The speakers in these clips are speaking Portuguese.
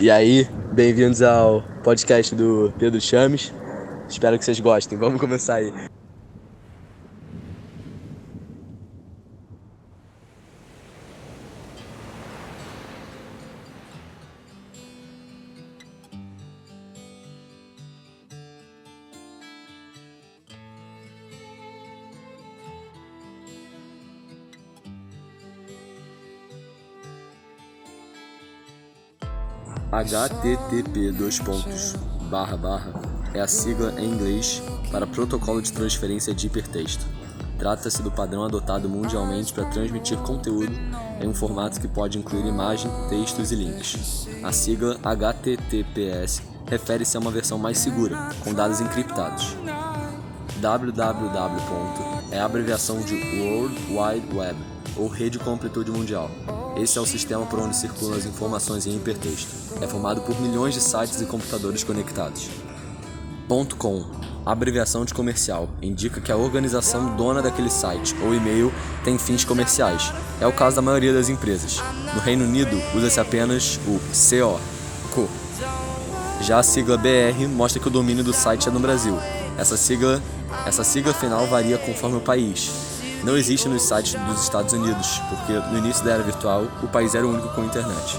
E aí, bem-vindos ao podcast do Pedro Chames. Espero que vocês gostem. Vamos começar aí. HTTP dois pontos, barra, barra, é a sigla em inglês para Protocolo de Transferência de Hipertexto. Trata-se do padrão adotado mundialmente para transmitir conteúdo em um formato que pode incluir imagem, textos e links. A sigla HTTPS refere-se a uma versão mais segura, com dados encriptados. www. é a abreviação de World Wide Web, ou Rede com Amplitude Mundial. Esse é o sistema por onde circulam as informações em hipertexto. É formado por milhões de sites e computadores conectados. .com, abreviação de comercial, indica que a organização dona daquele site ou e-mail tem fins comerciais. É o caso da maioria das empresas. No Reino Unido, usa-se apenas o CO, CO. Já a sigla BR mostra que o domínio do site é no Brasil. Essa sigla, essa sigla final varia conforme o país não existe nos sites dos Estados Unidos, porque no início da era virtual o país era o único com internet.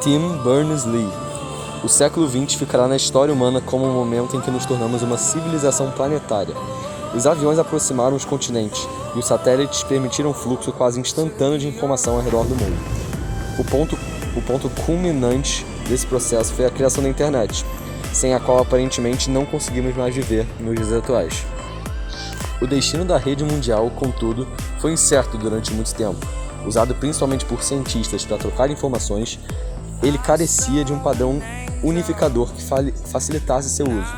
Tim Berners-Lee O século XX ficará na história humana como o momento em que nos tornamos uma civilização planetária. Os aviões aproximaram os continentes e os satélites permitiram um fluxo quase instantâneo de informação ao redor do mundo. O ponto, o ponto culminante desse processo foi a criação da internet, sem a qual aparentemente não conseguimos mais viver nos dias atuais. O destino da rede mundial, contudo, foi incerto durante muito tempo. Usado principalmente por cientistas para trocar informações, ele carecia de um padrão unificador que facilitasse seu uso.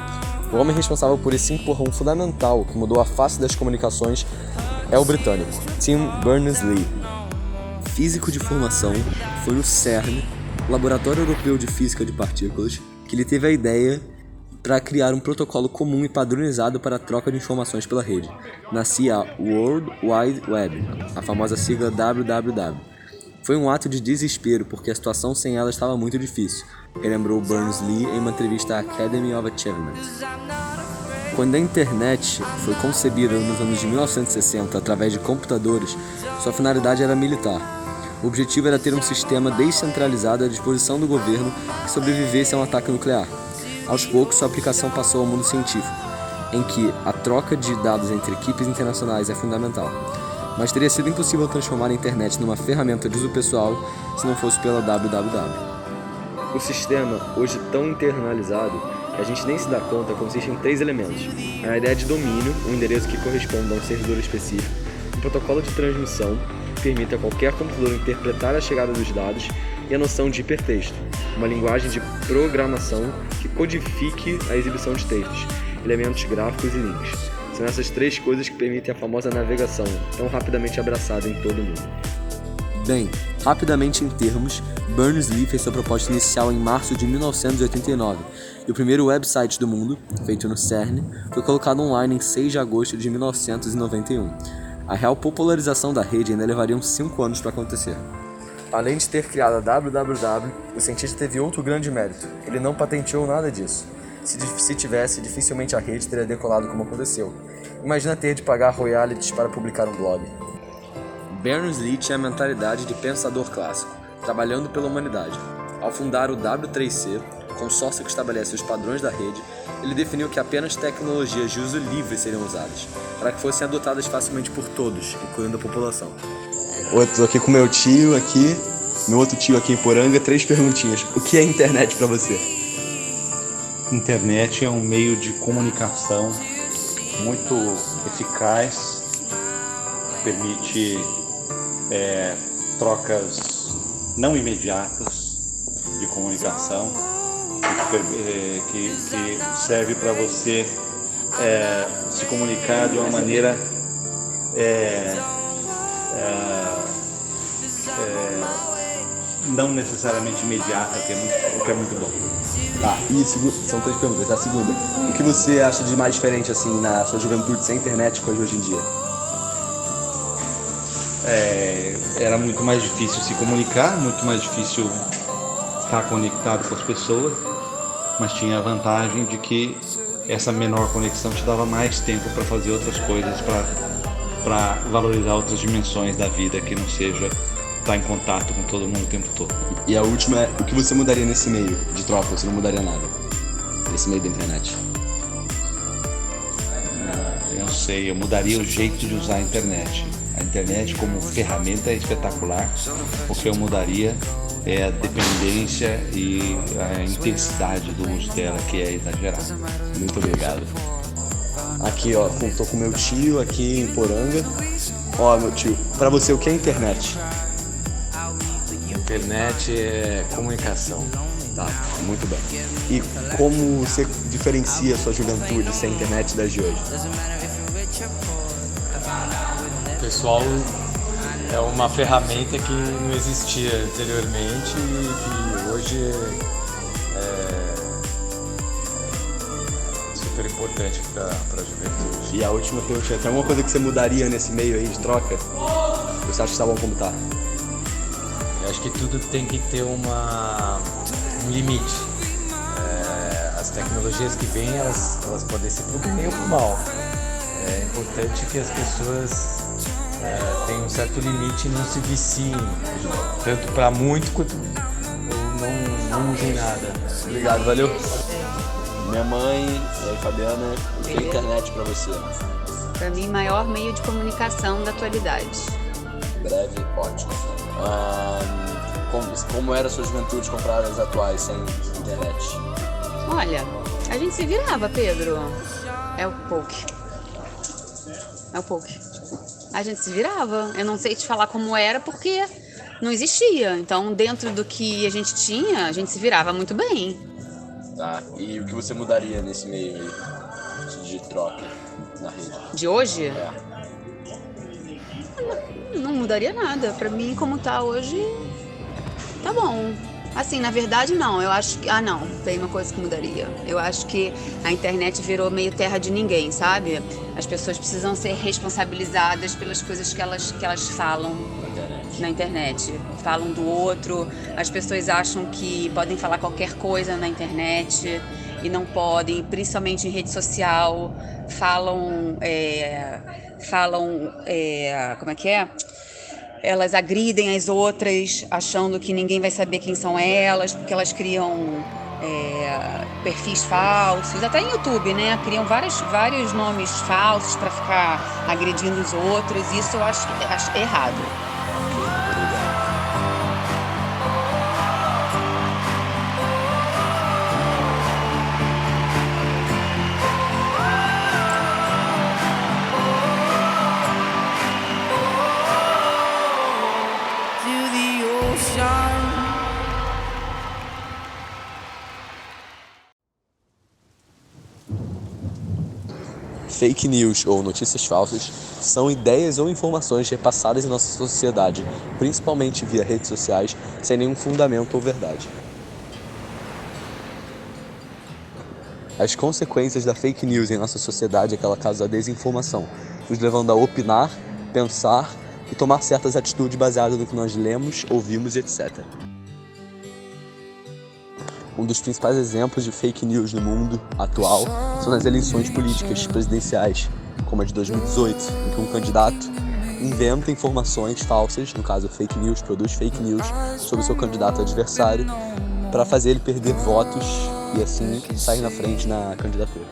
O homem responsável por esse empurrão fundamental que mudou a face das comunicações é o britânico Tim Berners-Lee. Físico de formação, foi no CERN, Laboratório Europeu de Física de Partículas, que ele teve a ideia para criar um protocolo comum e padronizado para a troca de informações pela rede. Nascia a World Wide Web, a famosa sigla WWW. Foi um ato de desespero porque a situação sem ela estava muito difícil, relembrou Berners-Lee em uma entrevista à Academy of Achievement. Quando a internet foi concebida nos anos de 1960 através de computadores, sua finalidade era militar. O objetivo era ter um sistema descentralizado à disposição do governo que sobrevivesse a um ataque nuclear. Aos poucos, sua aplicação passou ao mundo científico, em que a troca de dados entre equipes internacionais é fundamental. Mas teria sido impossível transformar a internet numa ferramenta de uso pessoal se não fosse pela www. O sistema, hoje tão internalizado, que a gente nem se dá conta, consiste em três elementos: a ideia de domínio, um endereço que corresponde a um servidor específico, um protocolo de transmissão, que permite a qualquer computador interpretar a chegada dos dados, e a noção de hipertexto, uma linguagem de programação que codifique a exibição de textos, elementos gráficos e links. São essas três coisas que permitem a famosa navegação, tão rapidamente abraçada em todo o mundo. Bem, rapidamente em termos, Berners-Lee fez sua proposta inicial em março de 1989, e o primeiro website do mundo, feito no CERN, foi colocado online em 6 de agosto de 1991. A real popularização da rede ainda levaria uns 5 anos para acontecer. Além de ter criado a www, o cientista teve outro grande mérito: ele não patenteou nada disso. Se, se tivesse, dificilmente a rede teria decolado como aconteceu. Imagina ter de pagar royalties para publicar um blog. Berners-Lee tinha a mentalidade de pensador clássico, trabalhando pela humanidade. Ao fundar o W3C, consórcio que estabelece os padrões da rede, ele definiu que apenas tecnologias de uso livre seriam usadas, para que fossem adotadas facilmente por todos, incluindo a população. Tô aqui com meu tio aqui, meu outro tio aqui em Poranga, três perguntinhas. O que é internet para você? Internet é um meio de comunicação muito eficaz, permite é, trocas não imediatas de comunicação, que, que, serve para você é, se comunicar de uma maneira é é, não necessariamente imediata, que é muito, o que é muito bom. Tá, e são três perguntas. A segunda, o que você acha de mais diferente assim na sua juventude sem internet com hoje em dia? É, era muito mais difícil se comunicar, muito mais difícil estar conectado com as pessoas, mas tinha a vantagem de que essa menor conexão te dava mais tempo para fazer outras coisas, para valorizar outras dimensões da vida que não seja estar em contato com todo mundo o tempo todo. E a última é, o que você mudaria nesse meio de troca? Você não mudaria nada nesse meio da internet? Eu não sei, eu mudaria o jeito de usar a internet. A internet como ferramenta é espetacular. O que eu mudaria é a dependência e a intensidade do uso dela, que é exagerada. Muito obrigado. Aqui, ó, tô com meu tio aqui em Poranga. Ó, meu tio, pra você o que é internet? Internet é comunicação. Tá, muito bem. E como você diferencia a sua juventude sem internet das de hoje? O pessoal é uma ferramenta que não existia anteriormente e que hoje é super importante para a juventude. E a última pergunta, tem alguma coisa que você mudaria nesse meio aí de troca? Você acha que está bom como tá? Acho que tudo tem que ter uma, um limite. É, as tecnologias que vêm, elas, elas podem ser para o bem ou para o mal. É importante que as pessoas é, tenham um certo limite e não se viciem, tanto para muito quanto não, não usem nada. Obrigado, valeu. Minha mãe, e aí Fabiana, o que é internet para você? Para mim, maior meio de comunicação da atualidade. Breve, ótimo. Ahn, como, como era a sua juventude comparada às atuais sem internet? Olha, a gente se virava, Pedro. É o poke. É o poke. A gente se virava. Eu não sei te falar como era porque não existia. Então, dentro do que a gente tinha, a gente se virava muito bem. Tá. E o que você mudaria nesse meio aí de troca na rede? De hoje, É. mudaria nada. Pra mim, como tá hoje, tá bom. Assim, na verdade, não. Eu acho que. Ah, não. Tem uma coisa que mudaria. Eu acho que a internet virou meio terra de ninguém, sabe? As pessoas precisam ser responsabilizadas pelas coisas que elas, que elas falam na internet. Falam do outro. As pessoas acham que podem falar qualquer coisa na internet e não podem, principalmente em rede social. Falam. é, falam. é, como é que é? Elas agridem as outras, achando que ninguém vai saber quem são elas, porque elas criam é, perfis falsos, até em YouTube, né? Criam vários, vários nomes falsos para ficar agredindo os outros. Isso eu acho, acho errado. Fake news ou notícias falsas são ideias ou informações repassadas em nossa sociedade, principalmente via redes sociais, sem nenhum fundamento ou verdade. As consequências da fake news em nossa sociedade é que ela causa a desinformação, nos levando a opinar, pensar e tomar certas atitudes baseadas no que nós lemos, ouvimos etc. Um dos principais exemplos de fake news no mundo atual são nas eleições políticas presidenciais, como a de 2018, em que um candidato inventa informações falsas, no caso fake news, produz fake news sobre seu candidato adversário, para fazer ele perder votos e assim sair na frente na candidatura.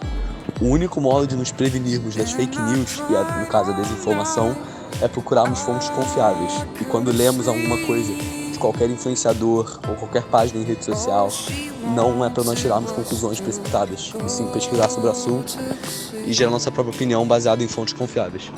O único modo de nos prevenirmos das fake news, e no caso a desinformação, é procurarmos fontes confiáveis. E quando lemos alguma coisa qualquer influenciador ou qualquer página em rede social, não é para nós tirarmos conclusões precipitadas, e sim pesquisar sobre o assunto e gerar nossa própria opinião baseada em fontes confiáveis.